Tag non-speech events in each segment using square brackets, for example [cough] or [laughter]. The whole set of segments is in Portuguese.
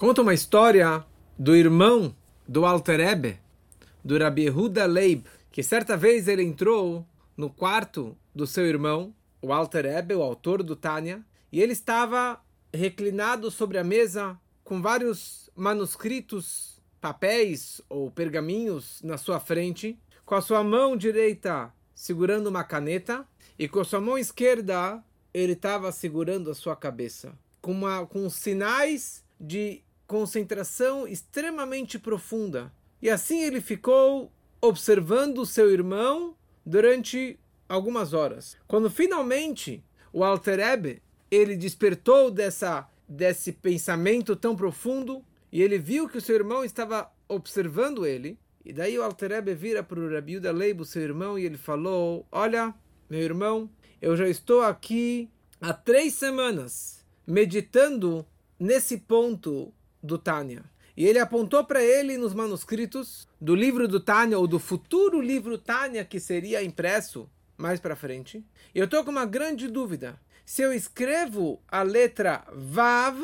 Conta uma história do irmão do Alter Ebe, do Rabi Yehuda Leib, que certa vez ele entrou no quarto do seu irmão, o Alter Ebe, o autor do Tânia, e ele estava reclinado sobre a mesa com vários manuscritos, papéis ou pergaminhos na sua frente, com a sua mão direita segurando uma caneta e com a sua mão esquerda ele estava segurando a sua cabeça, com, uma, com sinais de concentração extremamente profunda. E assim ele ficou observando seu irmão durante algumas horas. Quando finalmente o Alter Ebe, ele despertou dessa desse pensamento tão profundo e ele viu que o seu irmão estava observando ele. E daí o Alter Ebe vira para o Rabi Yuda Leibo, seu irmão, e ele falou: Olha, meu irmão, eu já estou aqui há três semanas meditando nesse ponto do Tânia. E ele apontou para ele nos manuscritos do livro do Tânia, ou do futuro livro Tânia, que seria impresso mais para frente. E eu estou com uma grande dúvida. Se eu escrevo a letra Vav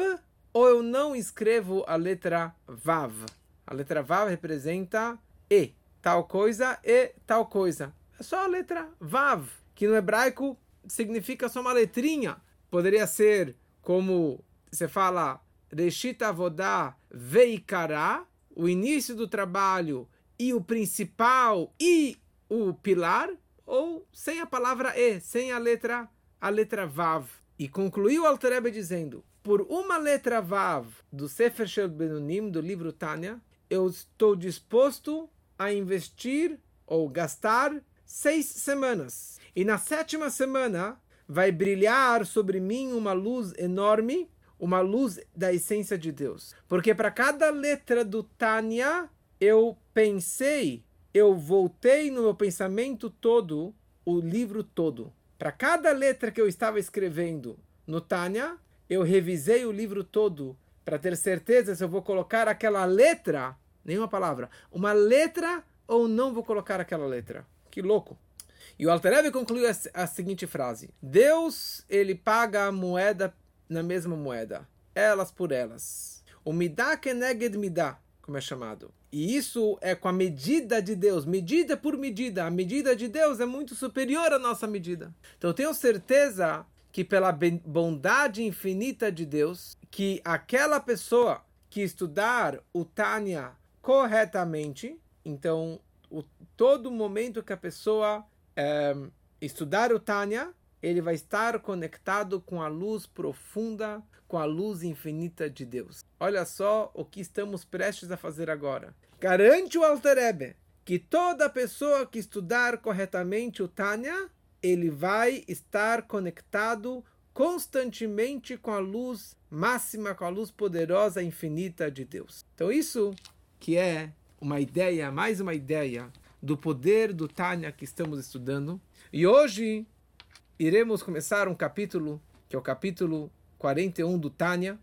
ou eu não escrevo a letra Vav. A letra Vav representa E, tal coisa e tal coisa. É só a letra Vav, que no hebraico significa só uma letrinha. Poderia ser como você fala Reshit Avodá Veikará, o início do trabalho e o principal e o pilar, ou sem a palavra E, sem a letra, a letra Vav. E concluiu Altareba dizendo, por uma letra Vav do Sefer Shel Benunim, do livro Tânia, eu estou disposto a investir ou gastar seis semanas. E na sétima semana vai brilhar sobre mim uma luz enorme uma luz da essência de Deus. Porque para cada letra do Tânia, eu pensei, eu voltei no meu pensamento todo, o livro todo. Para cada letra que eu estava escrevendo no Tânia, eu revisei o livro todo para ter certeza se eu vou colocar aquela letra, nenhuma palavra, uma letra ou não vou colocar aquela letra. Que louco! E o Alter concluiu a, a seguinte frase: Deus, ele paga a moeda na mesma moeda, elas por elas. O midá keneged midá, como é chamado. E isso é com a medida de Deus, medida por medida. A medida de Deus é muito superior à nossa medida. Então eu tenho certeza que pela bondade infinita de Deus, que aquela pessoa que estudar o Tânia corretamente, então o, todo momento que a pessoa é, estudar o Tânia, ele vai estar conectado com a luz profunda, com a luz infinita de Deus. Olha só o que estamos prestes a fazer agora. Garante o Alter Ebe que toda pessoa que estudar corretamente o Tânia, ele vai estar conectado constantemente com a luz máxima, com a luz poderosa infinita de Deus. Então isso que é uma ideia, mais uma ideia do poder do Tânia que estamos estudando. E hoje iremos começar um capítulo, que é o capítulo 41 do Tânia,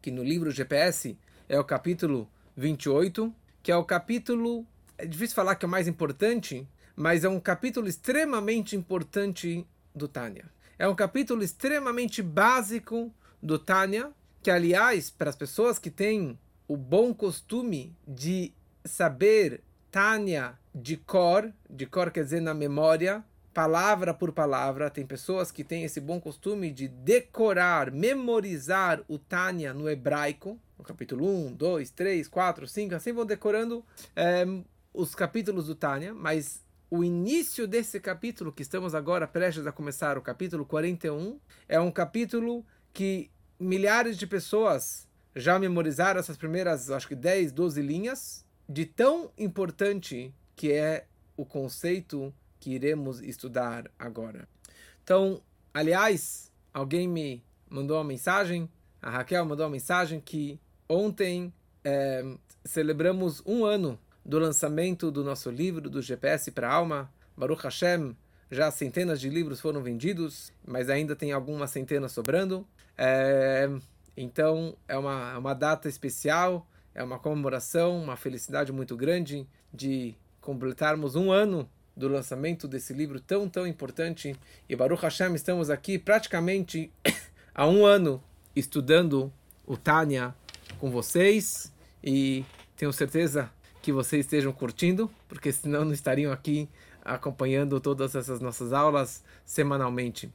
que no livro GPS é o capítulo 28, que é o capítulo, é difícil falar que é o mais importante, mas é um capítulo extremamente importante do Tânia. É um capítulo extremamente básico do Tânia, que aliás, para as pessoas que têm o bom costume de saber Tânia de cor, de cor quer dizer na memória, palavra por palavra. Tem pessoas que têm esse bom costume de decorar, memorizar o Tânia no hebraico, no capítulo 1, 2, 3, 4, 5, assim vão decorando é, os capítulos do Tânia, mas o início desse capítulo que estamos agora prestes a começar, o capítulo 41, é um capítulo que milhares de pessoas já memorizaram essas primeiras, acho que 10, 12 linhas, de tão importante que é o conceito que iremos estudar agora. Então, aliás, alguém me mandou uma mensagem, a Raquel mandou uma mensagem que ontem é, celebramos um ano do lançamento do nosso livro, do GPS para a Alma, Baruch Hashem. Já centenas de livros foram vendidos, mas ainda tem algumas centenas sobrando. É, então, é uma, é uma data especial, é uma comemoração, uma felicidade muito grande de completarmos um ano do lançamento desse livro tão, tão importante. E Baruch Hashem, estamos aqui praticamente [coughs] há um ano estudando o Tânia com vocês e tenho certeza que vocês estejam curtindo, porque senão não estariam aqui acompanhando todas essas nossas aulas semanalmente.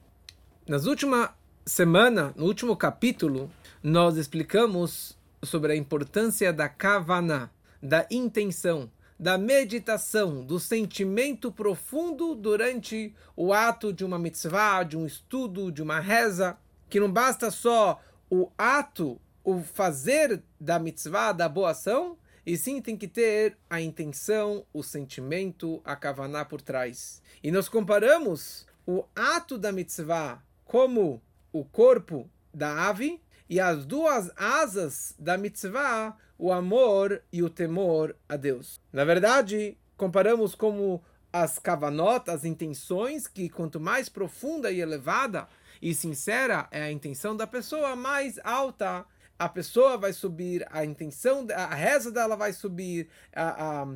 Nas última semana, no último capítulo, nós explicamos sobre a importância da kavana, da intenção, da meditação, do sentimento profundo durante o ato de uma mitzvah, de um estudo, de uma reza, que não basta só o ato, o fazer da mitzvah, da boa ação, e sim tem que ter a intenção, o sentimento, a kavaná por trás. E nós comparamos o ato da mitzvah como o corpo da ave e as duas asas da mitzvah, o amor e o temor a Deus. Na verdade, comparamos como as kavanot, as intenções, que quanto mais profunda e elevada e sincera é a intenção da pessoa, mais alta a pessoa vai subir, a intenção, a reza dela vai subir, a, a,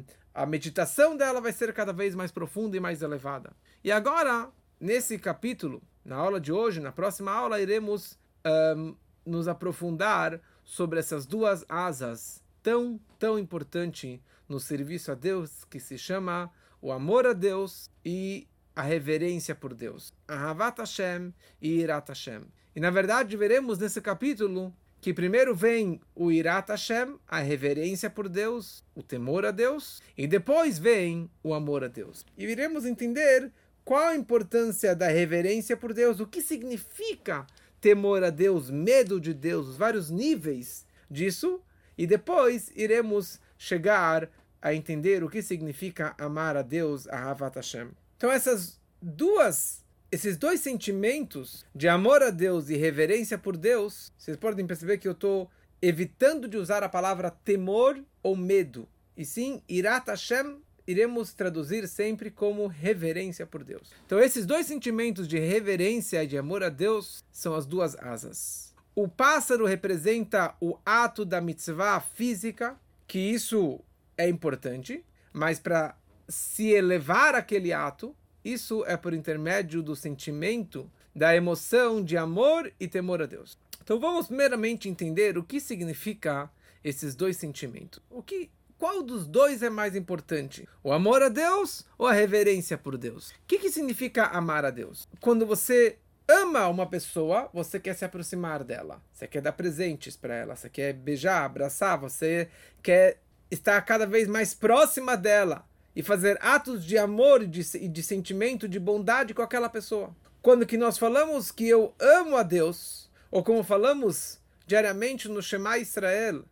a meditação dela vai ser cada vez mais profunda e mais elevada. E agora, nesse capítulo, na aula de hoje, na próxima aula, iremos um, nos aprofundar sobre essas duas asas tão, tão importante no serviço a Deus, que se chama o amor a Deus e a reverência por Deus. Ahavat Hashem e Irat Hashem. E na verdade veremos nesse capítulo que primeiro vem o Irat Hashem, a reverência por Deus, o temor a Deus, e depois vem o amor a Deus. E iremos entender qual a importância da reverência por Deus, o que significa temor a Deus, medo de Deus, os vários níveis disso, e depois iremos chegar a entender o que significa amar a Deus, a Havat Hashem. Então essas duas esses dois sentimentos de amor a Deus e reverência por Deus, vocês podem perceber que eu estou evitando de usar a palavra temor ou medo, e sim Irat Hashem iremos traduzir sempre como reverência por Deus. Então, esses dois sentimentos de reverência e de amor a Deus são as duas asas. O pássaro representa o ato da mitzvah física, que isso é importante, mas para se elevar aquele ato, isso é por intermédio do sentimento, da emoção de amor e temor a Deus. Então vamos primeiramente entender o que significa esses dois sentimentos. O que qual dos dois é mais importante? O amor a Deus ou a reverência por Deus? O que, que significa amar a Deus? Quando você ama uma pessoa, você quer se aproximar dela. Você quer dar presentes para ela, você quer beijar, abraçar, você quer estar cada vez mais próxima dela e fazer atos de amor e de, de sentimento de bondade com aquela pessoa. Quando que nós falamos que eu amo a Deus, ou como falamos diariamente no Shema Israel,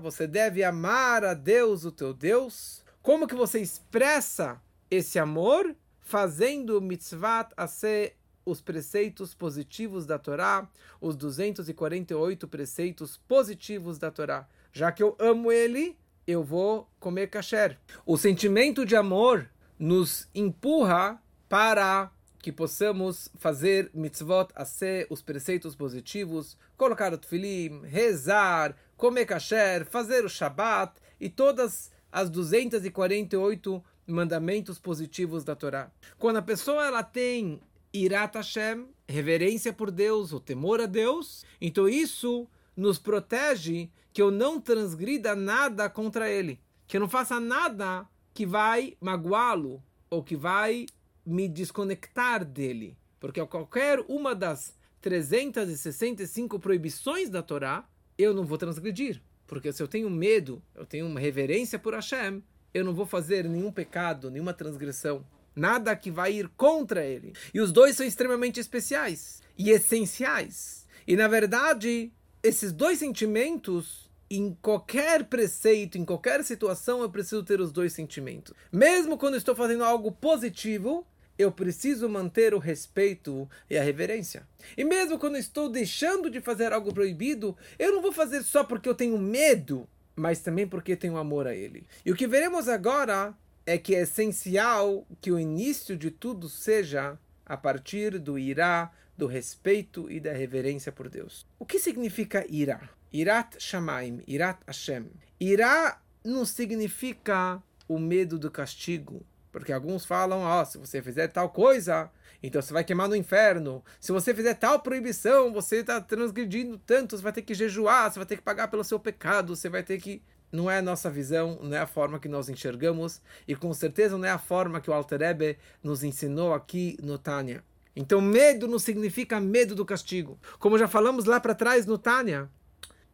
você deve amar a Deus, o teu Deus. Como que você expressa esse amor? Fazendo mitzvat a ser os preceitos positivos da Torá, os 248 preceitos positivos da Torá. Já que eu amo ele, eu vou comer kasher. O sentimento de amor nos empurra para que possamos fazer mitzvot a ser os preceitos positivos, colocar o tefilim, rezar, comer kasher, fazer o shabat e todas as 248 mandamentos positivos da Torá. Quando a pessoa ela tem irat Hashem, reverência por Deus, o temor a Deus, então isso nos protege que eu não transgrida nada contra ele, que eu não faça nada que vai magoá-lo ou que vai me desconectar dele. Porque qualquer uma das 365 proibições da Torá, eu não vou transgredir. Porque se eu tenho medo, eu tenho uma reverência por Hashem, eu não vou fazer nenhum pecado, nenhuma transgressão. Nada que vai ir contra ele. E os dois são extremamente especiais e essenciais. E na verdade, esses dois sentimentos em qualquer preceito, em qualquer situação, eu preciso ter os dois sentimentos. Mesmo quando estou fazendo algo positivo, eu preciso manter o respeito e a reverência. E mesmo quando estou deixando de fazer algo proibido, eu não vou fazer só porque eu tenho medo, mas também porque tenho amor a ele. E o que veremos agora é que é essencial que o início de tudo seja a partir do irá, do respeito e da reverência por Deus. O que significa irá? Irat Shamaim, Irat Hashem. Irá não significa o medo do castigo, porque alguns falam, ó, oh, se você fizer tal coisa, Então você vai queimar no inferno. Se você fizer tal proibição, você está transgredindo tanto, você vai ter que jejuar, você vai ter que pagar pelo seu pecado, você vai ter que. Não é a nossa visão, não é a forma que nós enxergamos, e com certeza não é a forma que o Alter Ebe nos ensinou aqui no Tânia. Então, medo não significa medo do castigo. Como já falamos lá para trás no Tânia,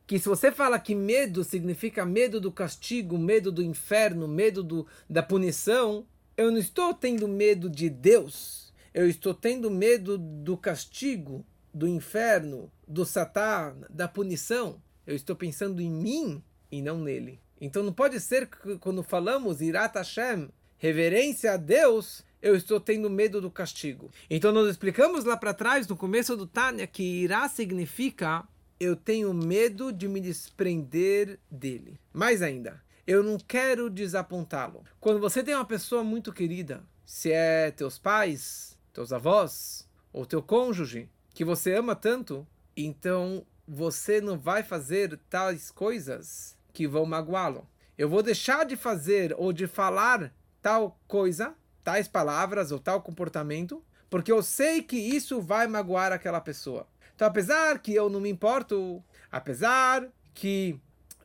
que se você fala que medo significa medo do castigo, medo do inferno, medo do, da punição, eu não estou tendo medo de Deus. Eu estou tendo medo do castigo, do inferno, do Satã, da punição. Eu estou pensando em mim e não nele. Então não pode ser que quando falamos Irat Hashem, reverência a Deus, eu estou tendo medo do castigo. Então nós explicamos lá para trás, no começo do Tânia, que Irá significa eu tenho medo de me desprender dele. Mais ainda, eu não quero desapontá-lo. Quando você tem uma pessoa muito querida, se é teus pais, teus avós ou teu cônjuge, que você ama tanto, então você não vai fazer tais coisas que vão magoá-lo. Eu vou deixar de fazer ou de falar tal coisa, tais palavras ou tal comportamento, porque eu sei que isso vai magoar aquela pessoa. Então, apesar que eu não me importo, apesar que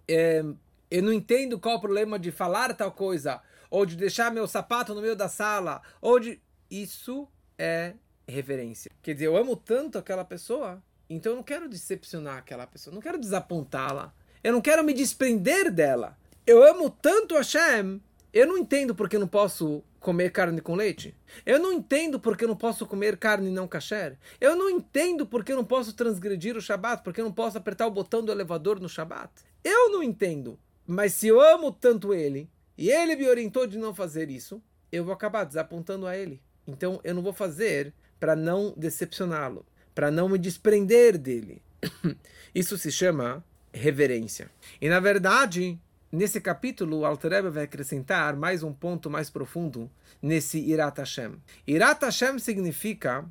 é, eu não entendo qual o problema de falar tal coisa, ou de deixar meu sapato no meio da sala, ou de. Isso é reverência. Quer dizer, eu amo tanto aquela pessoa, então eu não quero decepcionar aquela pessoa, não quero desapontá-la, eu não quero me desprender dela. Eu amo tanto a Hashem, eu não entendo porque eu não posso comer carne com leite. Eu não entendo porque eu não posso comer carne não kasher. Eu não entendo porque eu não posso transgredir o Shabat, porque eu não posso apertar o botão do elevador no Shabat. Eu não entendo. Mas se eu amo tanto ele, e ele me orientou de não fazer isso, eu vou acabar desapontando a ele. Então eu não vou fazer para não decepcioná-lo, para não me desprender dele. [coughs] Isso se chama reverência. E na verdade, Nesse capítulo, o Alter vai acrescentar mais um ponto mais profundo nesse Irat Hashem. Irat Hashem significa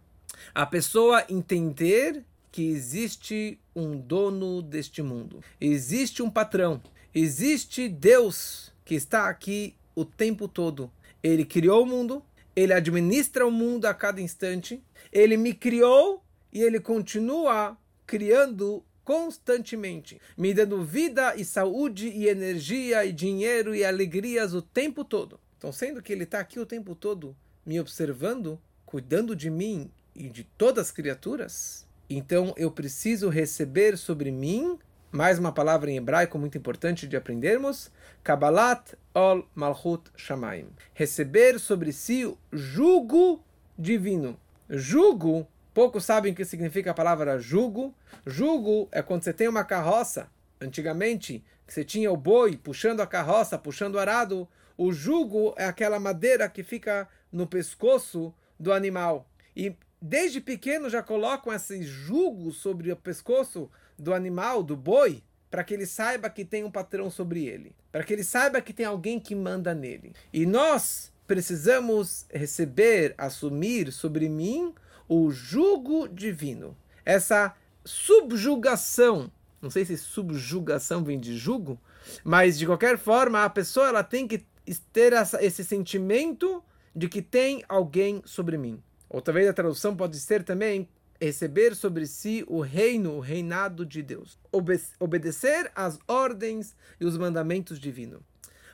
a pessoa entender que existe um dono deste mundo, existe um patrão, existe Deus que está aqui o tempo todo. Ele criou o mundo, ele administra o mundo a cada instante, ele me criou e ele continua criando constantemente, me dando vida e saúde e energia e dinheiro e alegrias o tempo todo. Então, sendo que ele está aqui o tempo todo me observando, cuidando de mim e de todas as criaturas, então eu preciso receber sobre mim mais uma palavra em hebraico muito importante de aprendermos, Kabbalat ol Malchut Shamaim. Receber sobre si o jugo divino. Jugo Poucos sabem o que significa a palavra jugo. Jugo é quando você tem uma carroça. Antigamente, você tinha o boi puxando a carroça, puxando o arado. O jugo é aquela madeira que fica no pescoço do animal. E desde pequeno já colocam esse jugo sobre o pescoço do animal, do boi, para que ele saiba que tem um patrão sobre ele, para que ele saiba que tem alguém que manda nele. E nós precisamos receber, assumir sobre mim o jugo divino, essa subjugação. Não sei se subjugação vem de jugo, mas de qualquer forma a pessoa ela tem que ter essa, esse sentimento de que tem alguém sobre mim. Ou talvez a tradução pode ser também receber sobre si o reino, o reinado de Deus. Obe obedecer às ordens e os mandamentos divinos.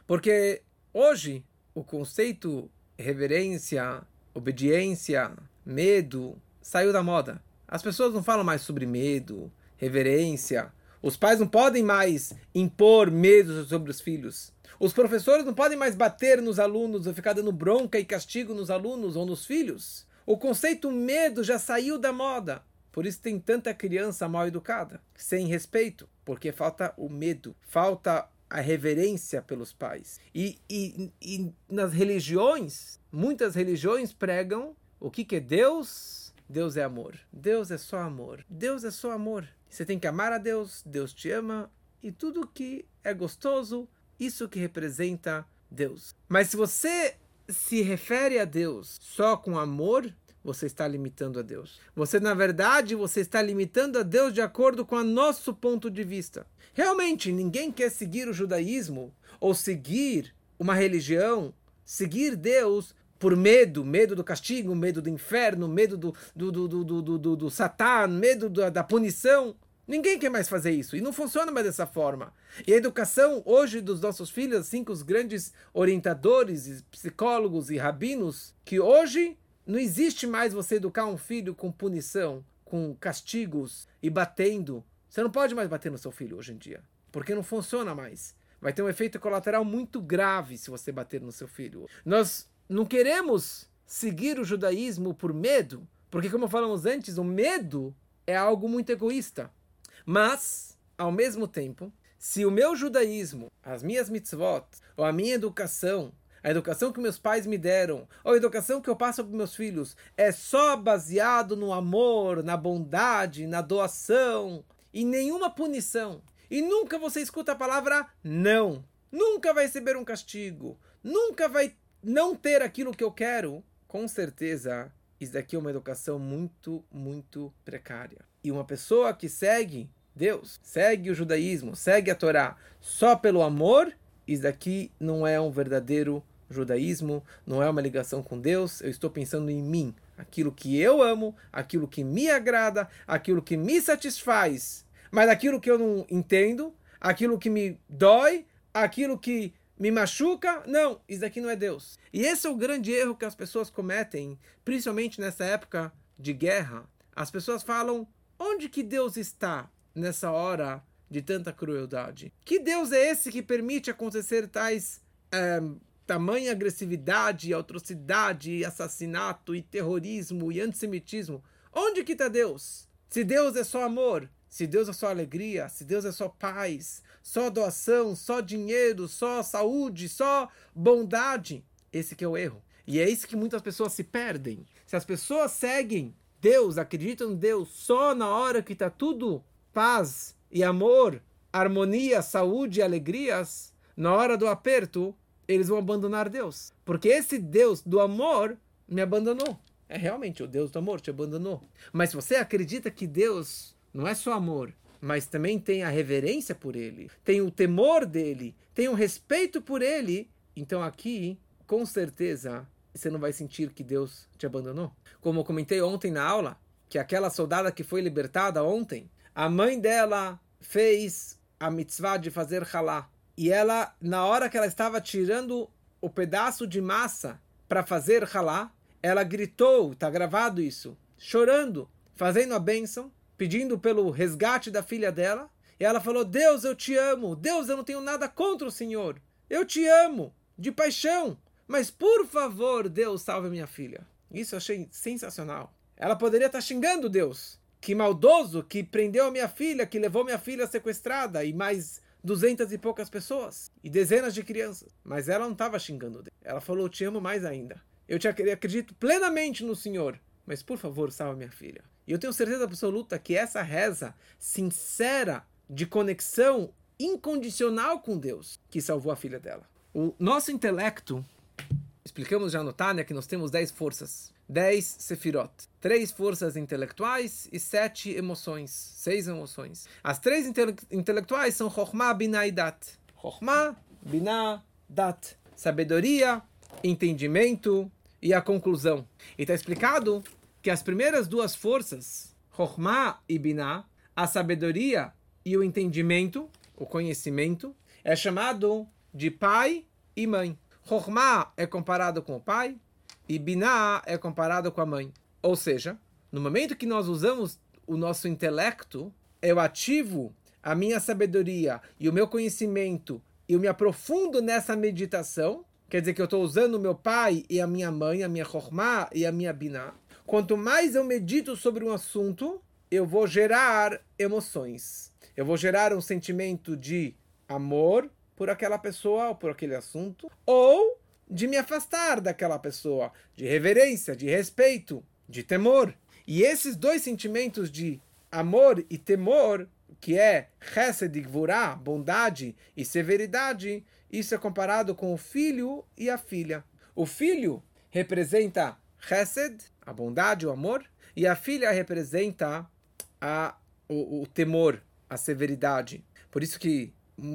Porque hoje o conceito reverência, obediência, medo saiu da moda. As pessoas não falam mais sobre medo, reverência. Os pais não podem mais impor medo sobre os filhos. Os professores não podem mais bater nos alunos ou ficar dando bronca e castigo nos alunos ou nos filhos. O conceito medo já saiu da moda. Por isso tem tanta criança mal educada, sem respeito, porque falta o medo, falta a reverência pelos pais. E, e, e nas religiões, muitas religiões pregam o que, que é Deus? Deus é amor. Deus é só amor. Deus é só amor. Você tem que amar a Deus, Deus te ama e tudo que é gostoso, isso que representa Deus. Mas se você se refere a Deus só com amor, você está limitando a Deus. Você, na verdade, você está limitando a Deus de acordo com o nosso ponto de vista. Realmente, ninguém quer seguir o judaísmo ou seguir uma religião, seguir Deus por medo, medo do castigo, medo do inferno, medo do, do, do, do, do, do, do Satã, medo da, da punição. Ninguém quer mais fazer isso e não funciona mais dessa forma. E a educação hoje dos nossos filhos, assim, com os grandes orientadores, psicólogos e rabinos, que hoje não existe mais você educar um filho com punição, com castigos e batendo. Você não pode mais bater no seu filho hoje em dia, porque não funciona mais. Vai ter um efeito colateral muito grave se você bater no seu filho. Nós não queremos seguir o judaísmo por medo, porque, como falamos antes, o medo é algo muito egoísta. Mas, ao mesmo tempo, se o meu judaísmo, as minhas mitzvot, ou a minha educação, a educação que meus pais me deram, ou a educação que eu passo para meus filhos, é só baseado no amor, na bondade, na doação, e nenhuma punição, e nunca você escuta a palavra não, nunca vai receber um castigo, nunca vai não ter aquilo que eu quero, com certeza isso daqui é uma educação muito, muito precária. E uma pessoa que segue Deus, segue o judaísmo, segue a Torá só pelo amor, isso daqui não é um verdadeiro judaísmo, não é uma ligação com Deus. Eu estou pensando em mim, aquilo que eu amo, aquilo que me agrada, aquilo que me satisfaz. Mas aquilo que eu não entendo, aquilo que me dói, aquilo que me machuca. Não, isso aqui não é Deus. E esse é o grande erro que as pessoas cometem, principalmente nessa época de guerra. As pessoas falam: onde que Deus está nessa hora de tanta crueldade? Que Deus é esse que permite acontecer tais é, tamanha agressividade, atrocidade, assassinato e terrorismo e antissemitismo? Onde que está Deus? Se Deus é só amor, se Deus é só alegria, se Deus é só paz, só doação, só dinheiro, só saúde, só bondade. Esse que é o erro. E é isso que muitas pessoas se perdem. Se as pessoas seguem Deus, acreditam em Deus só na hora que está tudo paz e amor, harmonia, saúde e alegrias, na hora do aperto, eles vão abandonar Deus. Porque esse Deus do amor me abandonou. É realmente o Deus do amor te abandonou. Mas se você acredita que Deus não é só amor, mas também tem a reverência por ele, tem o temor dele, tem o respeito por ele, então aqui, com certeza, você não vai sentir que Deus te abandonou. Como eu comentei ontem na aula, que aquela soldada que foi libertada ontem, a mãe dela fez a mitzvah de fazer halá. E ela, na hora que ela estava tirando o pedaço de massa para fazer halá, ela gritou, está gravado isso, chorando, fazendo a bênção, pedindo pelo resgate da filha dela. E ela falou: Deus, eu te amo. Deus, eu não tenho nada contra o Senhor. Eu te amo, de paixão. Mas por favor, Deus, salve minha filha. Isso eu achei sensacional. Ela poderia estar xingando Deus. Que maldoso que prendeu a minha filha, que levou minha filha sequestrada e mais duzentas e poucas pessoas e dezenas de crianças. Mas ela não estava xingando Deus. Ela falou: Te amo mais ainda. Eu te acredito plenamente no Senhor. Mas por favor, salve minha filha. E eu tenho certeza absoluta que essa reza sincera de conexão incondicional com Deus que salvou a filha dela. O nosso intelecto, explicamos já no Tânia que nós temos 10 forças, 10 sefirot, três forças intelectuais e sete emoções, seis emoções. As três intele intelectuais são Chokhmah, Binah e Dat. Chokhmah, Binah, Dat. Sabedoria, entendimento e a conclusão. E está explicado que as primeiras duas forças, Chokhmah e Binah, a sabedoria e o entendimento, o conhecimento, é chamado de pai e mãe. Chokhmah é comparado com o pai e Binah é comparado com a mãe. Ou seja, no momento que nós usamos o nosso intelecto, eu ativo a minha sabedoria e o meu conhecimento e eu me aprofundo nessa meditação, quer dizer que eu estou usando o meu pai e a minha mãe, a minha Chokhmah e a minha Binah, Quanto mais eu medito sobre um assunto, eu vou gerar emoções. Eu vou gerar um sentimento de amor por aquela pessoa ou por aquele assunto, ou de me afastar daquela pessoa, de reverência, de respeito, de temor. E esses dois sentimentos de amor e temor, que é Chesed e Gvurah, bondade e severidade, isso é comparado com o filho e a filha. O filho representa Chesed, a bondade, o amor, e a filha representa a, o, o temor, a severidade. Por isso que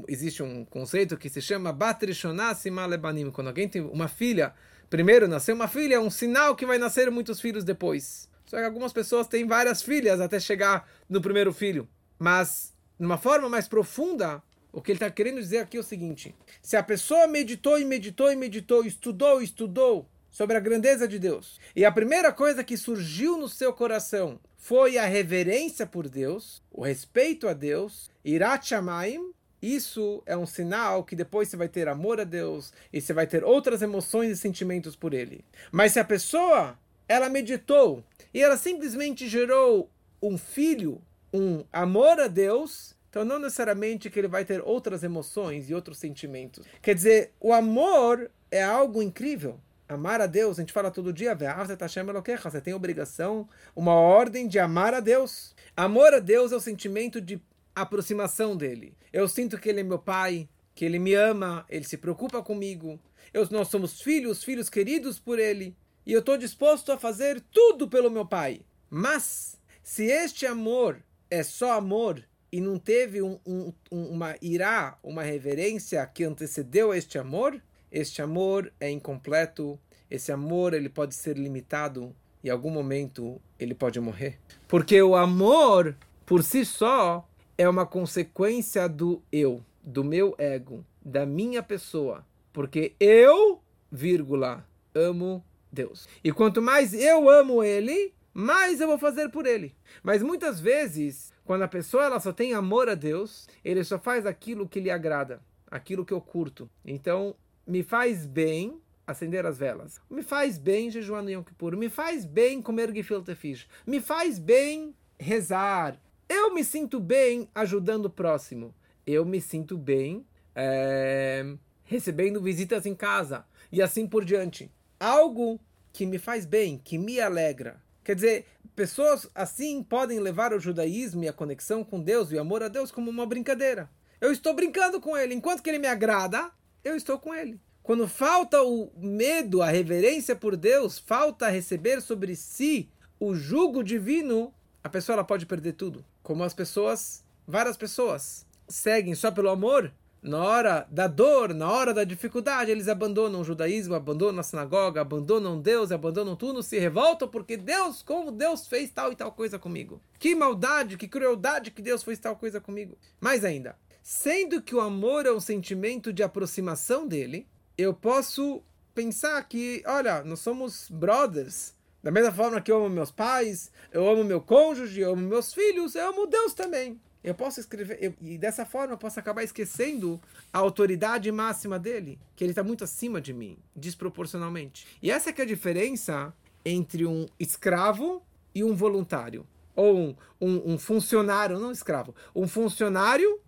existe um conceito que se chama Batrishonah Simalebanim. Quando alguém tem uma filha, primeiro nasceu uma filha, é um sinal que vai nascer muitos filhos depois. Só que algumas pessoas têm várias filhas até chegar no primeiro filho. Mas, de uma forma mais profunda, o que ele está querendo dizer aqui é o seguinte: se a pessoa meditou e meditou e meditou, estudou e estudou sobre a grandeza de Deus, e a primeira coisa que surgiu no seu coração foi a reverência por Deus, o respeito a Deus, Irat Shamayim, isso é um sinal que depois você vai ter amor a Deus e você vai ter outras emoções e sentimentos por Ele. Mas se a pessoa ela meditou e ela simplesmente gerou um filho, um amor a Deus, então não necessariamente que ele vai ter outras emoções e outros sentimentos. Quer dizer, o amor é algo incrível. Amar a Deus, a gente fala todo dia, você tem obrigação, uma ordem de amar a Deus. Amor a Deus é o sentimento de aproximação dele. Eu sinto que ele é meu pai, que ele me ama, ele se preocupa comigo. Eu, nós somos filhos, filhos queridos por ele. E eu estou disposto a fazer tudo pelo meu pai. Mas, se este amor é só amor e não teve um, um, uma irá, uma reverência que antecedeu este amor, este amor é incompleto. Esse amor ele pode ser limitado. Em algum momento ele pode morrer. Porque o amor, por si só, é uma consequência do eu, do meu ego, da minha pessoa. Porque eu, vírgula, amo Deus. E quanto mais eu amo Ele, mais eu vou fazer por Ele. Mas muitas vezes, quando a pessoa ela só tem amor a Deus, ele só faz aquilo que lhe agrada, aquilo que eu curto. Então, me faz bem acender as velas. Me faz bem jejuar no Yom Kippur. Me faz bem comer gefilte fish. Me faz bem rezar, eu me sinto bem ajudando o próximo. Eu me sinto bem é, recebendo visitas em casa. E assim por diante. Algo que me faz bem, que me alegra. Quer dizer, pessoas assim podem levar o judaísmo e a conexão com Deus e o amor a Deus como uma brincadeira. Eu estou brincando com ele. Enquanto que ele me agrada, eu estou com ele. Quando falta o medo, a reverência por Deus, falta receber sobre si o jugo divino, a pessoa ela pode perder tudo. Como as pessoas, várias pessoas, seguem só pelo amor, na hora da dor, na hora da dificuldade, eles abandonam o judaísmo, abandonam a sinagoga, abandonam Deus, abandonam tudo, se revoltam porque Deus, como Deus fez tal e tal coisa comigo. Que maldade, que crueldade que Deus fez tal coisa comigo. Mais ainda, sendo que o amor é um sentimento de aproximação dele, eu posso pensar que, olha, nós somos brothers, da mesma forma que eu amo meus pais, eu amo meu cônjuge, eu amo meus filhos, eu amo Deus também. Eu posso escrever, eu, e dessa forma eu posso acabar esquecendo a autoridade máxima dele, que ele está muito acima de mim, desproporcionalmente. E essa é a diferença entre um escravo e um voluntário. Ou um, um, um funcionário, não escravo, um funcionário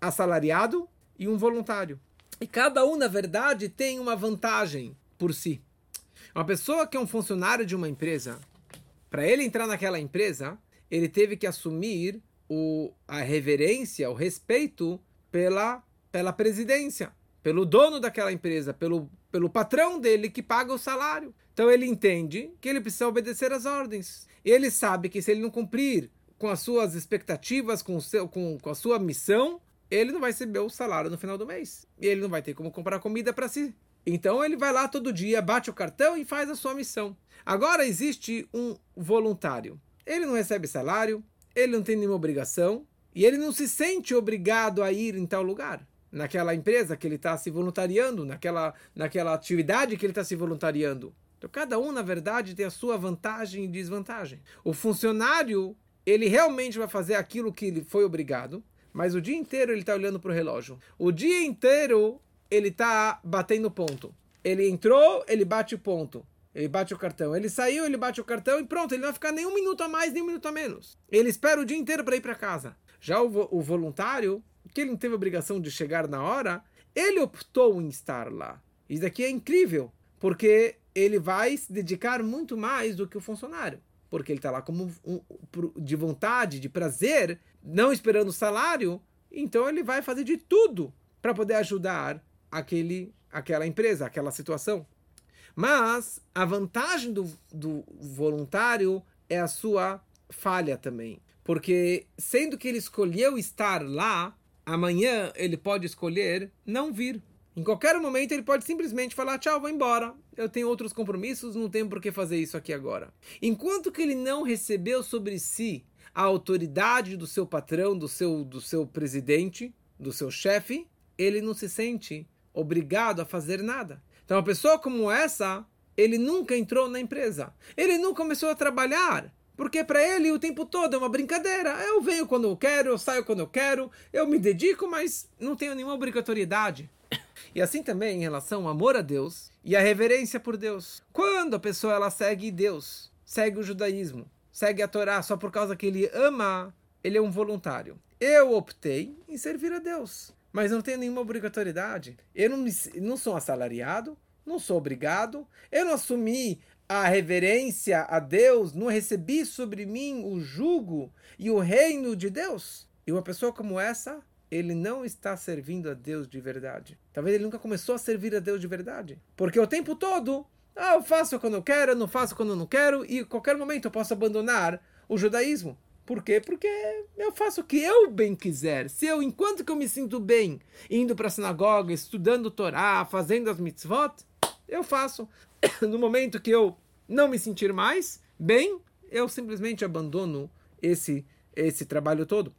assalariado e um voluntário. E cada um, na verdade, tem uma vantagem por si. Uma pessoa que é um funcionário de uma empresa, para ele entrar naquela empresa, ele teve que assumir o, a reverência, o respeito pela, pela presidência, pelo dono daquela empresa, pelo, pelo patrão dele que paga o salário. Então ele entende que ele precisa obedecer às ordens. E ele sabe que se ele não cumprir com as suas expectativas, com, o seu, com, com a sua missão, ele não vai receber o salário no final do mês. E ele não vai ter como comprar comida para si. Então ele vai lá todo dia, bate o cartão e faz a sua missão. Agora existe um voluntário. Ele não recebe salário, ele não tem nenhuma obrigação e ele não se sente obrigado a ir em tal lugar. Naquela empresa que ele está se voluntariando, naquela, naquela atividade que ele está se voluntariando. Então, cada um, na verdade, tem a sua vantagem e desvantagem. O funcionário, ele realmente vai fazer aquilo que ele foi obrigado, mas o dia inteiro ele está olhando para o relógio. O dia inteiro ele tá batendo ponto. Ele entrou, ele bate o ponto. Ele bate o cartão. Ele saiu, ele bate o cartão e pronto, ele não vai ficar nem um minuto a mais, nem um minuto a menos. Ele espera o dia inteiro para ir para casa. Já o, o voluntário, que ele não teve obrigação de chegar na hora, ele optou em estar lá. Isso aqui é incrível, porque ele vai se dedicar muito mais do que o funcionário. Porque ele está lá como um, de vontade, de prazer, não esperando salário. Então ele vai fazer de tudo para poder ajudar aquele, aquela empresa, aquela situação. Mas a vantagem do, do voluntário é a sua falha também. Porque, sendo que ele escolheu estar lá, amanhã ele pode escolher não vir. Em qualquer momento ele pode simplesmente falar: tchau, vou embora. Eu tenho outros compromissos, não tenho por que fazer isso aqui agora. Enquanto que ele não recebeu sobre si a autoridade do seu patrão, do seu, do seu presidente, do seu chefe, ele não se sente obrigado a fazer nada. Então, uma pessoa como essa, ele nunca entrou na empresa. Ele nunca começou a trabalhar. Porque para ele o tempo todo é uma brincadeira. Eu venho quando eu quero, eu saio quando eu quero, eu me dedico, mas não tenho nenhuma obrigatoriedade. E assim também em relação ao amor a Deus e a reverência por Deus. Quando a pessoa ela segue Deus, segue o judaísmo, segue a Torá só por causa que ele ama, ele é um voluntário. Eu optei em servir a Deus, mas não tenho nenhuma obrigatoriedade. Eu não, me, não sou assalariado, não sou obrigado, eu não assumi a reverência a Deus, não recebi sobre mim o jugo e o reino de Deus. E uma pessoa como essa, ele não está servindo a Deus de verdade. Talvez ele nunca começou a servir a Deus de verdade. Porque o tempo todo, ah, eu faço quando eu quero, eu não faço quando eu não quero, e a qualquer momento eu posso abandonar o judaísmo. Por quê? Porque eu faço o que eu bem quiser. Se eu, enquanto que eu me sinto bem, indo para a sinagoga, estudando Torá, fazendo as mitzvot, eu faço. [coughs] No momento que eu não me sentir mais bem, eu simplesmente abandono esse, esse trabalho todo.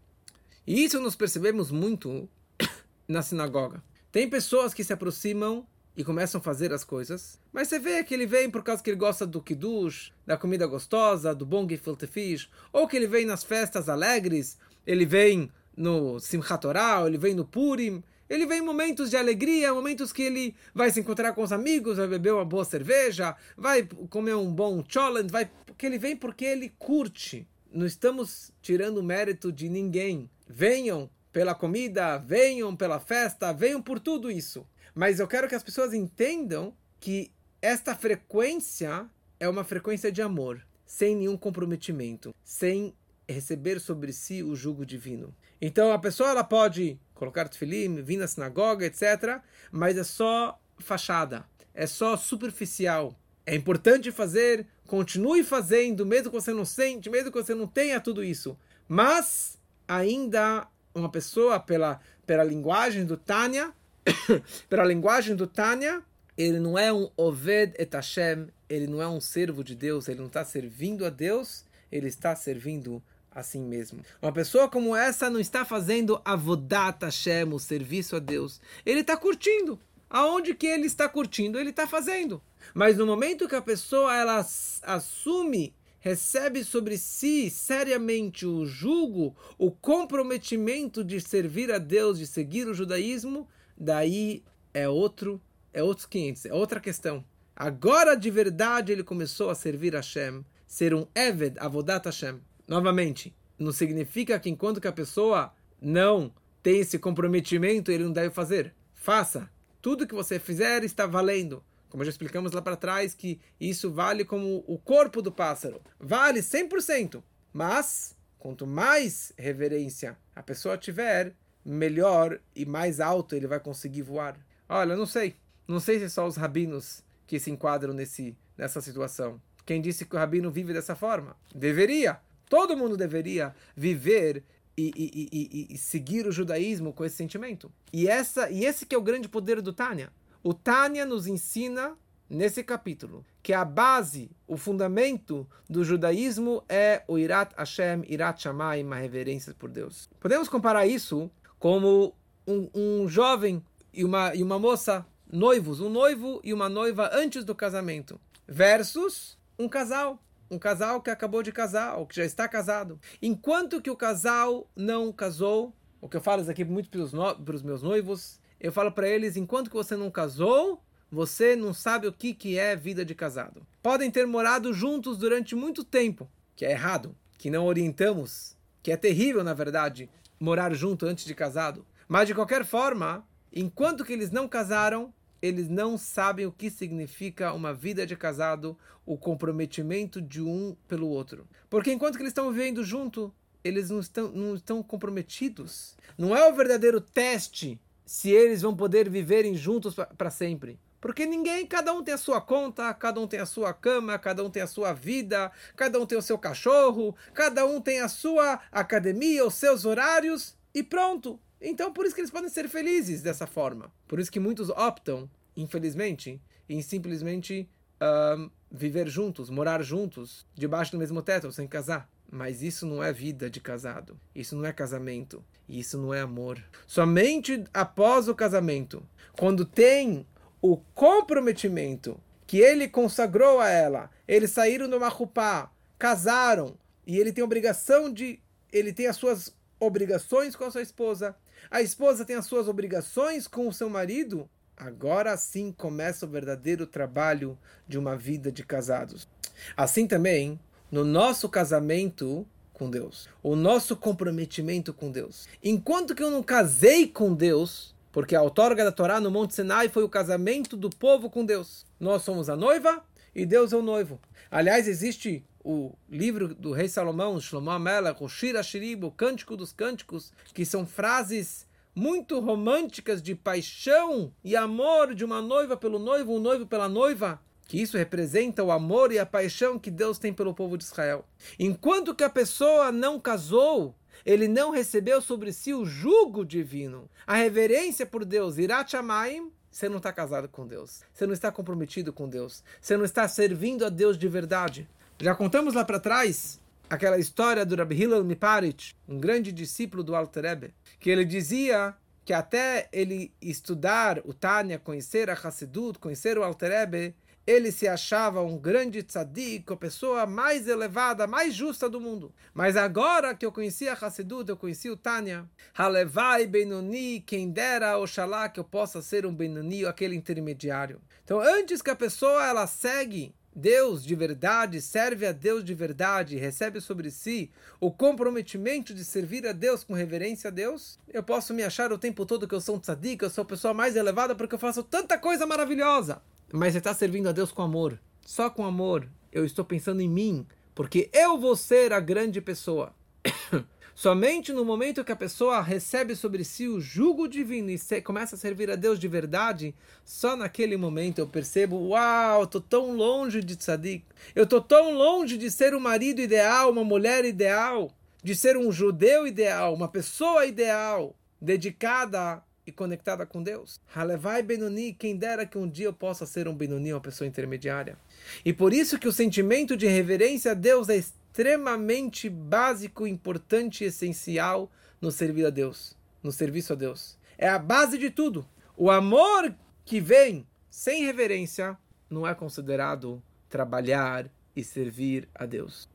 E isso nós percebemos muito [coughs] na sinagoga. Tem pessoas que se aproximam e começam a fazer as coisas, mas você vê que ele vem por causa que ele gosta do kiddush, da comida gostosa, do bom gefilte fish, ou que ele vem nas festas alegres, ele vem no Simchat Torah, ele vem no Purim, ele vem em momentos de alegria, momentos que ele vai se encontrar com os amigos, vai beber uma boa cerveja, vai comer um bom cholent, vai que ele vem porque ele curte. Não estamos tirando mérito de ninguém. Venham pela comida, venham pela festa, venham por tudo isso. Mas eu quero que as pessoas entendam que esta frequência é uma frequência de amor, sem nenhum comprometimento, sem receber sobre si o jugo divino. Então a pessoa ela pode colocar tefilim, vir na sinagoga, etc. Mas é só fachada, é só superficial. É importante fazer, continue fazendo, mesmo que você não sente, mesmo que você não tenha tudo isso. Mas ainda uma pessoa, pela, pela linguagem do Tânia, [coughs] pela linguagem do Tânia, ele não é um Oved et Hashem, ele não é um servo de Deus, ele não está servindo a Deus, ele está servindo assim mesmo. Uma pessoa como essa não está fazendo avodat Hashem, o serviço a Deus. Ele está curtindo. Aonde que ele está curtindo, ele está fazendo. Mas no momento que a pessoa ela assume, recebe sobre si seriamente o jugo, o comprometimento de servir a Deus, de seguir o judaísmo, daí é outro, é outros 500, é outra questão. Agora de verdade ele começou a servir Hashem, ser um Eved, Avodat Hashem. Novamente, não significa que enquanto que a pessoa não tem esse comprometimento, ele não deve fazer. Faça. Tudo que você fizer está valendo. Como já explicamos lá para trás, que isso vale como o corpo do pássaro. Vale 100%. Mas, quanto mais reverência a pessoa tiver, melhor e mais alto ele vai conseguir voar. Olha, não sei. Não sei se só os rabinos que se enquadram nesse, nessa situação. Quem disse que o rabino vive dessa forma? Deveria. Todo mundo deveria viver e, e, e, e, seguir o judaísmo com esse sentimento. E, essa, e esse que é o grande poder do Tânia. O Tânia nos ensina nesse capítulo que a base, o fundamento do judaísmo é o Irat Hashem, Irat Shamayim, uma reverência por Deus. Podemos comparar isso como um, um jovem e uma, e uma moça noivos, um noivo e uma noiva antes do casamento, versus um casal um casal que acabou de casar, ou que já está casado. Enquanto que o casal não casou, o que eu falo isso aqui muito para os, no, meus noivos, eu falo para eles, enquanto que você não casou, você não sabe o que, que é vida de casado. Podem ter morado juntos durante muito tempo, que é errado, que não orientamos, que é terrível, na verdade, morar junto antes de casado. Mas de qualquer forma, enquanto que eles não casaram, eles não sabem o que significa uma vida de casado, o comprometimento de um pelo outro. Porque enquanto que eles estão vivendo junto, eles não estão, não estão comprometidos. Não é o verdadeiro teste se eles vão poder viverem juntos para sempre. Porque ninguém, cada um tem a sua conta, cada um tem a sua cama, cada um tem a sua vida, cada um tem o seu cachorro, cada um tem a sua academia, os seus horários e pronto. Então, por isso que eles podem ser felizes dessa forma. Por isso que muitos optam, infelizmente, em simplesmente uh, viver juntos, morar juntos, debaixo do mesmo teto, sem casar. Mas isso não é vida de casado. Isso não é casamento. Isso não é amor. Somente após o casamento, quando tem o comprometimento que ele consagrou a ela, eles saíram do Mahupá, casaram, e ele tem obrigação de. Ele tem as suas obrigações com a sua esposa, a esposa tem as suas obrigações com o seu marido. Agora sim começa o verdadeiro trabalho de uma vida de casados. Assim também, no nosso casamento com Deus, o nosso comprometimento com Deus. Enquanto que eu não casei com Deus, porque a outorga da Torá no Monte Sinai foi o casamento do povo com Deus. Nós somos a noiva e Deus é o noivo. Aliás, existe o livro do rei Salomão, Shlomo Amelech, o Shira Shirib, o Cântico dos Cânticos, que são frases muito românticas de paixão e amor de uma noiva pelo noivo, um noivo pela noiva, que isso representa o amor e a paixão que Deus tem pelo povo de Israel. Enquanto que a pessoa não casou, ele não recebeu sobre si o jugo divino, a reverência por Deus, Irat Shamayim, você não está casado com Deus, você não está comprometido com Deus, você não está servindo a Deus de verdade. Já contamos lá para trás aquela história do Rabbi Hillel Miparit, um grande discípulo do Alter Rebbe, que ele dizia que até ele estudar o Tânia, conhecer a Hassidut, conhecer o Alter Rebbe, ele se achava um grande tzadik, a pessoa mais elevada, mais justa do mundo. Mas agora que eu conheci a Hassidut, eu conheci o Tânia, Halevai Benoni, quem dera, Oxalá, que eu possa ser um Benoni, aquele intermediário. Então, antes que a pessoa ela segue Deus de verdade, serve a Deus de verdade, recebe sobre si o comprometimento de servir a Deus com reverência a Deus, eu posso me achar o tempo todo que eu sou um tzadik, eu sou a pessoa mais elevada porque eu faço tanta coisa maravilhosa. Mas você está servindo a Deus com amor. Só com amor. Eu estou pensando em mim, porque eu vou ser a grande pessoa. [coughs] Somente no momento que a pessoa recebe sobre si o jugo divino e começa a servir a Deus de verdade, só naquele momento eu percebo: uau, eu estou tão longe de tzadik, eu estou tão longe de ser um marido ideal, uma mulher ideal, de ser um judeu ideal, uma pessoa ideal, dedicada e conectada com Deus. Halevai Benoni, quem dera que um dia eu possa ser um Benoni, uma pessoa intermediária. E por isso que o sentimento de reverência a Deus é extremamente básico, importante e essencial no servir a Deus, no serviço a Deus. É a base de tudo. O amor que vem sem reverência não é considerado trabalhar e servir a Deus.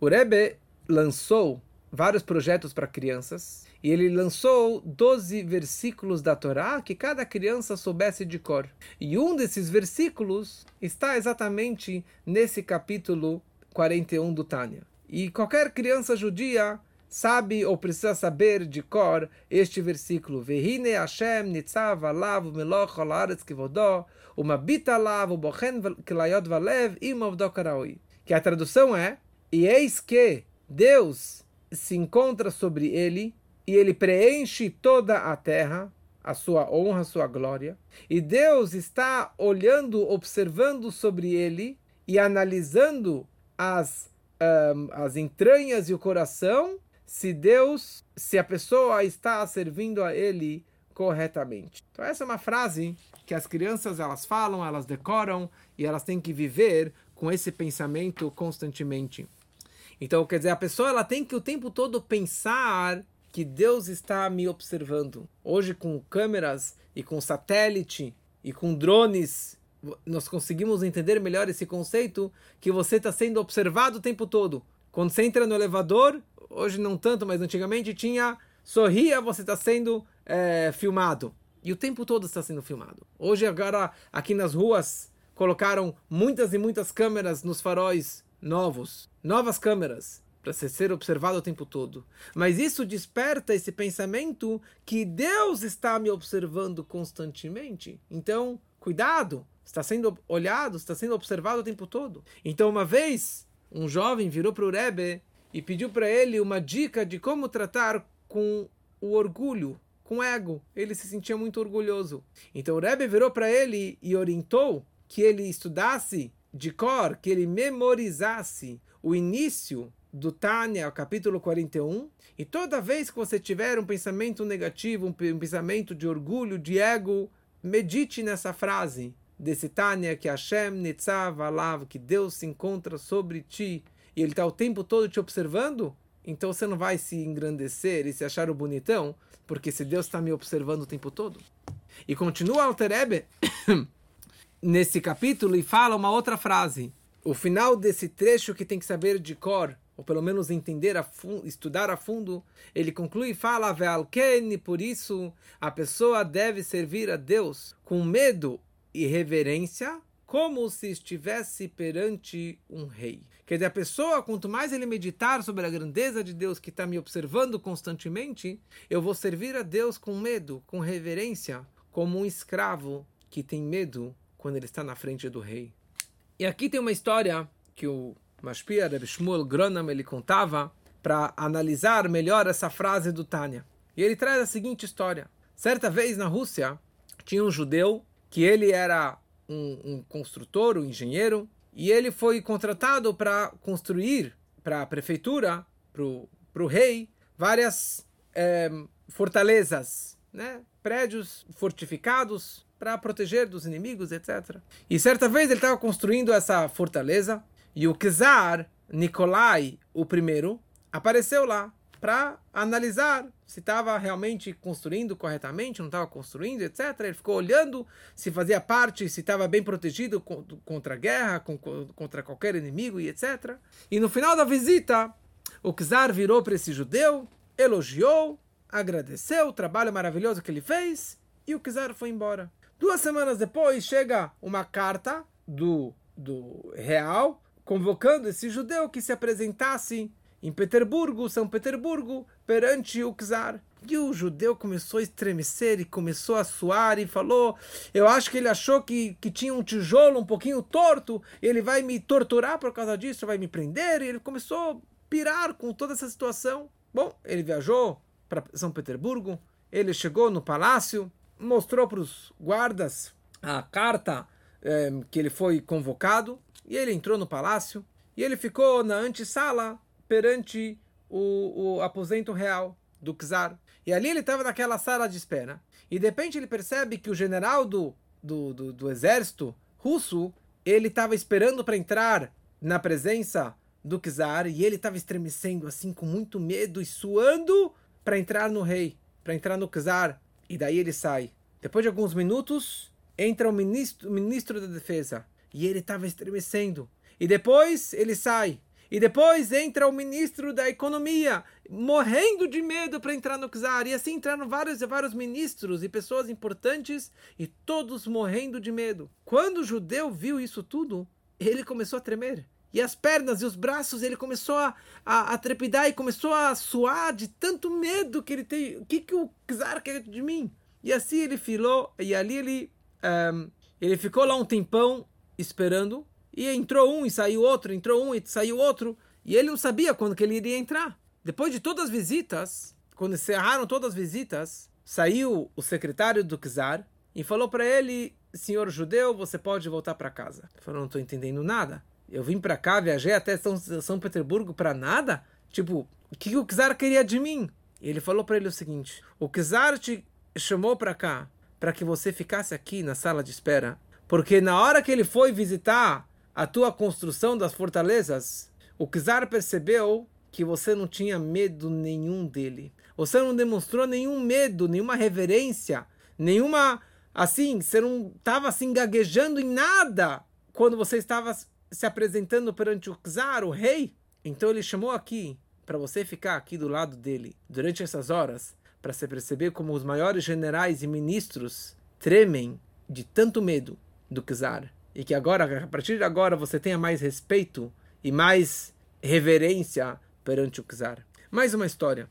O Rebbe lançou vários projetos para crianças e ele lançou 12 versículos da Torá que cada criança soubesse de cor. E um desses versículos está exatamente nesse capítulo 41 do Tânia. E qualquer criança judia sabe ou precisa saber de cor este versículo. Vehine Hashem nitzav alav meloch al haaretz kivodó umabita alav bochen kilayot valev imavdó karaoi. Que a tradução é E eis que Deus se encontra sobre ele e ele preenche toda a terra, a sua honra, a sua glória. E Deus está olhando, observando sobre ele e analisando as, um, as entranhas e o coração, se Deus, se a pessoa está servindo a Ele corretamente. Então essa é uma frase que as crianças elas falam, elas decoram e elas têm que viver com esse pensamento constantemente. Então, quer dizer, a pessoa ela tem que o tempo todo pensar que Deus está me observando. Hoje com câmeras e com satélite e com drones nós conseguimos entender melhor esse conceito que você está sendo observado o tempo todo. Quando você entra no elevador, hoje não tanto, mas antigamente tinha sorria, você está sendo é, filmado. E o tempo todo está sendo filmado. Hoje, agora, aqui nas ruas, colocaram muitas e muitas câmeras nos faróis novos. Novas câmeras para ser observado o tempo todo. Mas isso desperta esse pensamento que Deus está me observando constantemente. Então, cuidado, está sendo olhado, está sendo observado o tempo todo. Então, uma vez, um jovem virou para o Rebbe e pediu para ele uma dica de como tratar com o orgulho, com o ego. Ele se sentia muito orgulhoso. Então, o Rebbe virou para ele e orientou que ele estudasse de cor, que ele memorizasse o início do Tânia, capítulo 41, e toda vez que você tiver um pensamento negativo, um pensamento de orgulho, de ego, medite nessa frase desse Tânia que Hashem Nitzav Alav, que Deus se encontra sobre ti e ele está o tempo todo te observando, então você não vai se engrandecer e se achar o bonitão, porque se Deus está me observando o tempo todo. E continua Alterebe [coughs] nesse capítulo e fala uma outra frase. O final desse trecho que tem que saber de cor, ou pelo menos entender, a fundo, estudar a fundo, ele conclui e fala: Ve'alken, por isso a pessoa deve servir a Deus com medo e reverência, como se estivesse perante um rei. Quer dizer, a pessoa, quanto mais ele meditar sobre a grandeza de Deus que está me observando constantemente, eu vou servir a Deus com medo, com reverência, como um escravo que tem medo quando ele está na frente do rei. E aqui tem uma história que o Mashpia, Reb Shmuel Gronam, ele contava para analisar melhor essa frase do Tânia. E ele traz a seguinte história. Certa vez na Rússia, tinha um judeu que ele era um, um construtor, um engenheiro, e ele foi contratado para construir para a prefeitura, para o rei, várias é, fortalezas, né? prédios fortificados para proteger dos inimigos, etc. E certa vez ele estava construindo essa fortaleza e o czar Nikolai I apareceu lá para analisar se estava realmente construindo corretamente, não estava construindo, etc. Ele ficou olhando se fazia parte, se estava bem protegido contra a guerra, contra qualquer inimigo e etc. E no final da visita, o czar virou para esse judeu, elogiou, agradeceu o trabalho maravilhoso que ele fez e o czar foi embora. Duas semanas depois chega uma carta do, do real convocando esse judeu que se apresentasse em Petersburgo, São Petersburgo, perante o czar. E o judeu começou a estremecer e começou a suar e falou: Eu acho que ele achou que, que tinha um tijolo um pouquinho torto, ele vai me torturar por causa disso, vai me prender. E ele começou a pirar com toda essa situação. Bom, ele viajou para São Petersburgo, ele chegou no palácio, mostrou para os guardas a carta é, que ele foi convocado, e ele entrou no palácio, e ele ficou na antessala perante o, o aposento real do czar. E ali ele estava naquela sala de espera. E de repente ele percebe que o general do, do, do, do exército russo ele estava esperando para entrar na presença do czar e ele estava estremecendo assim com muito medo e suando para entrar no rei, para entrar no czar. E daí ele sai. Depois de alguns minutos, entra o ministro, o ministro da defesa e ele estava estremecendo. E depois ele sai. E depois entra o ministro da economia, morrendo de medo para entrar no czar. E assim entraram vários e vários ministros e pessoas importantes, e todos morrendo de medo. Quando o judeu viu isso tudo, ele começou a tremer. E as pernas e os braços, ele começou a, a, a trepidar e começou a suar de tanto medo que ele tem. O que, que o czar quer de mim? E assim ele filou, e ali ele, um, ele ficou lá um tempão esperando e entrou um e saiu outro, entrou um e saiu outro. E ele não sabia quando que ele iria entrar. Depois de todas as visitas, quando encerraram todas as visitas, saiu o secretário do czar e falou para ele: Senhor judeu, você pode voltar para casa. Ele falou: Não estou entendendo nada. Eu vim para cá, viajei até São, São Petersburgo para nada? Tipo, o que o czar queria de mim? E ele falou para ele o seguinte: O czar te chamou para cá para que você ficasse aqui na sala de espera, porque na hora que ele foi visitar a tua construção das fortalezas, o czar percebeu que você não tinha medo nenhum dele. Você não demonstrou nenhum medo, nenhuma reverência, nenhuma assim, você não estava assim gaguejando em nada quando você estava se apresentando perante o czar, o rei. Então ele chamou aqui para você ficar aqui do lado dele durante essas horas, para você perceber como os maiores generais e ministros tremem de tanto medo do czar e que agora, a partir de agora, você tenha mais respeito e mais reverência perante o czar. Mais uma história.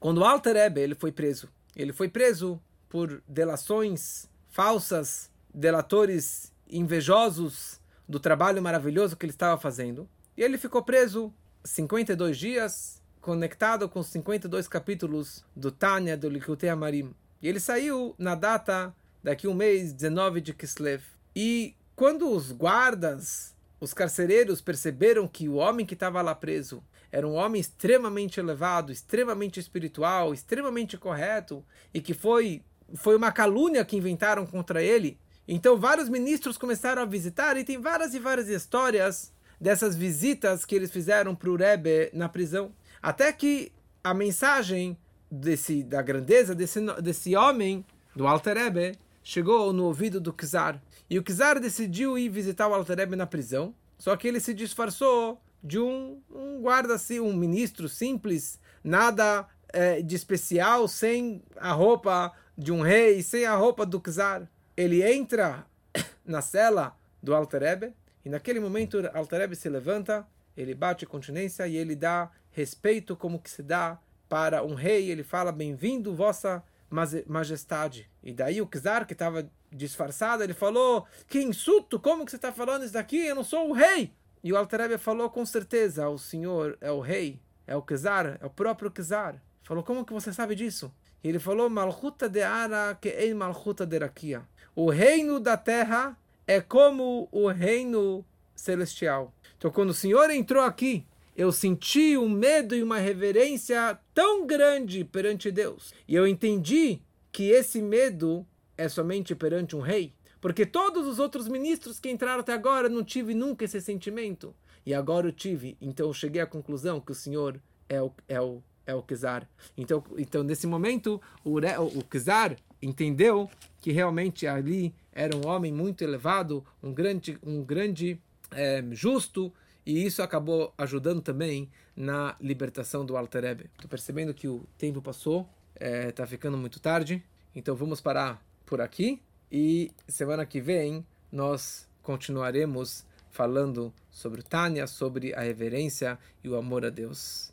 Quando Alter Ebe ele foi preso, ele foi preso por delações falsas, delatores invejosos do trabalho maravilhoso que ele estava fazendo. E ele ficou preso 52 dias, conectado com os 52 capítulos do Tânia, do Likutei Amarim. E ele saiu na data daqui um mês, 19 de Kislev. E quando os guardas, os carcereiros perceberam que o homem que estava lá preso era um homem extremamente elevado, extremamente espiritual, extremamente correto, e que foi, foi uma calúnia que inventaram contra ele. Então vários ministros começaram a visitar, e tem várias e várias histórias dessas visitas que eles fizeram para o Rebbe na prisão. Até que a mensagem desse, da grandeza desse, desse homem, do Alter Rebbe, chegou no ouvido do Kizar. E o Kizar decidiu ir visitar o Alter Rebbe na prisão, só que ele se disfarçou de um, um guarda assim, um ministro simples, nada é, de especial, sem a roupa de um rei, sem a roupa do czar. Ele entra [coughs] na cela do Alter Rebbe, e naquele momento Rebbe se levanta, ele bate continência e ele dá respeito como que se dá para um rei, ele fala, bem-vindo vossa majestade. E daí o czar, que estava disfarçado, ele falou, que insulto, como que você está falando isso daqui? Eu não sou o rei. E o Alter falou com certeza, o senhor é o rei, é o Kizar, é o próprio Kizar. Falou, como que você sabe disso? E ele falou, Malchuta de Ara que em Malchuta de Rakia. O reino da terra é como o reino celestial. Então, quando o senhor entrou aqui, eu senti um medo e uma reverência tão grande perante Deus. E eu entendi que esse medo é somente perante um rei. Porque todos os outros ministros que entraram até agora não tive nunca esse sentimento. E agora eu tive. Então eu cheguei à conclusão que o Senhor é o, é o, é o Kizar. Então, então, nesse momento, o, o, Kizar entendeu que realmente ali era um homem muito elevado, um grande, um grande é, justo, e isso acabou ajudando também na libertação do Alter Rebbe. Estou percebendo que o tempo passou, está é, tá ficando muito tarde, então vamos parar por aqui. E semana que vem nós continuaremos falando sobre Tânia, sobre a reverência e o amor a Deus.